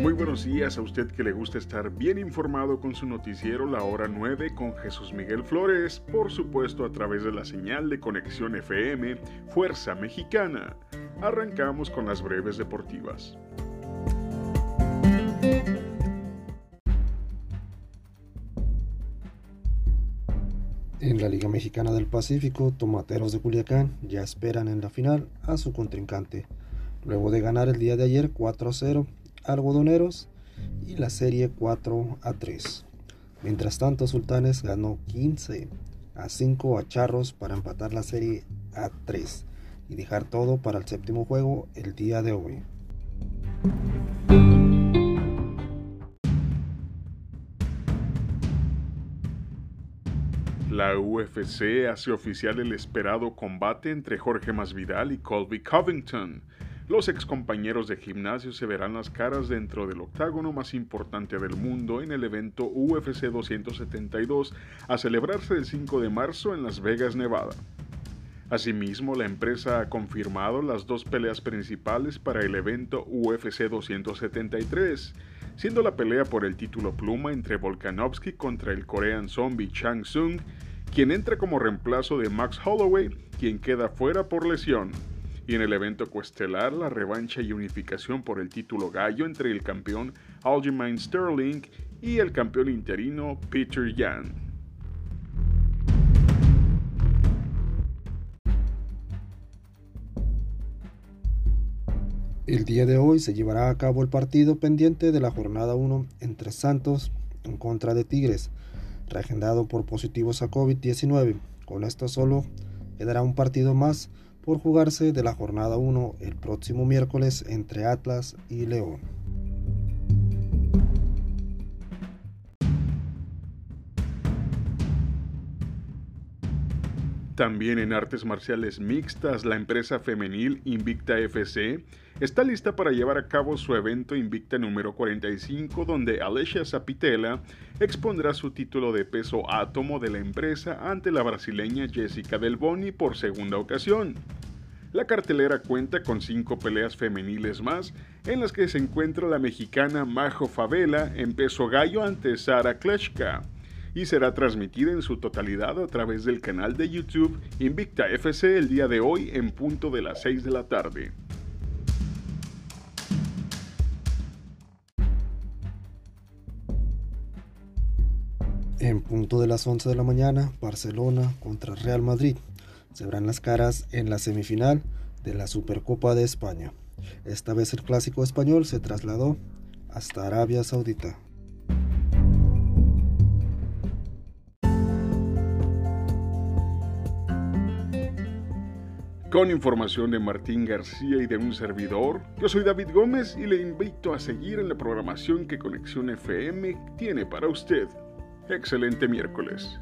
Muy buenos días a usted que le gusta estar bien informado con su noticiero La Hora 9 con Jesús Miguel Flores, por supuesto a través de la señal de conexión FM Fuerza Mexicana. Arrancamos con las breves deportivas. En la Liga Mexicana del Pacífico, Tomateros de Culiacán ya esperan en la final a su contrincante, luego de ganar el día de ayer 4 0 algodoneros y la serie 4 a 3. Mientras tanto, Sultanes ganó 15 a 5 a Charros para empatar la serie a 3 y dejar todo para el séptimo juego el día de hoy. La UFC hace oficial el esperado combate entre Jorge Masvidal y Colby Covington. Los ex compañeros de gimnasio se verán las caras dentro del octágono más importante del mundo en el evento UFC 272 a celebrarse el 5 de marzo en Las Vegas, Nevada. Asimismo, la empresa ha confirmado las dos peleas principales para el evento UFC 273, siendo la pelea por el título pluma entre Volkanovski contra el Korean Zombie Chang Sung, quien entra como reemplazo de Max Holloway, quien queda fuera por lesión y en el evento coestelar la revancha y unificación por el título gallo entre el campeón Aljamain Sterling y el campeón interino Peter Yan. El día de hoy se llevará a cabo el partido pendiente de la jornada 1 entre Santos en contra de Tigres, reagendado por positivos a COVID-19. Con esto solo quedará un partido más por jugarse de la jornada 1 el próximo miércoles entre Atlas y León. También en artes marciales mixtas, la empresa femenil Invicta FC está lista para llevar a cabo su evento Invicta número 45, donde Alessia Zapitela expondrá su título de peso átomo de la empresa ante la brasileña Jessica Del Boni por segunda ocasión. La cartelera cuenta con cinco peleas femeniles más, en las que se encuentra la mexicana Majo Favela en peso gallo ante Sara Kleshka y será transmitida en su totalidad a través del canal de YouTube Invicta FC el día de hoy en punto de las 6 de la tarde. En punto de las 11 de la mañana, Barcelona contra Real Madrid. Se verán las caras en la semifinal de la Supercopa de España. Esta vez el clásico español se trasladó hasta Arabia Saudita. Con información de Martín García y de un servidor, yo soy David Gómez y le invito a seguir en la programación que Conexión FM tiene para usted. Excelente miércoles.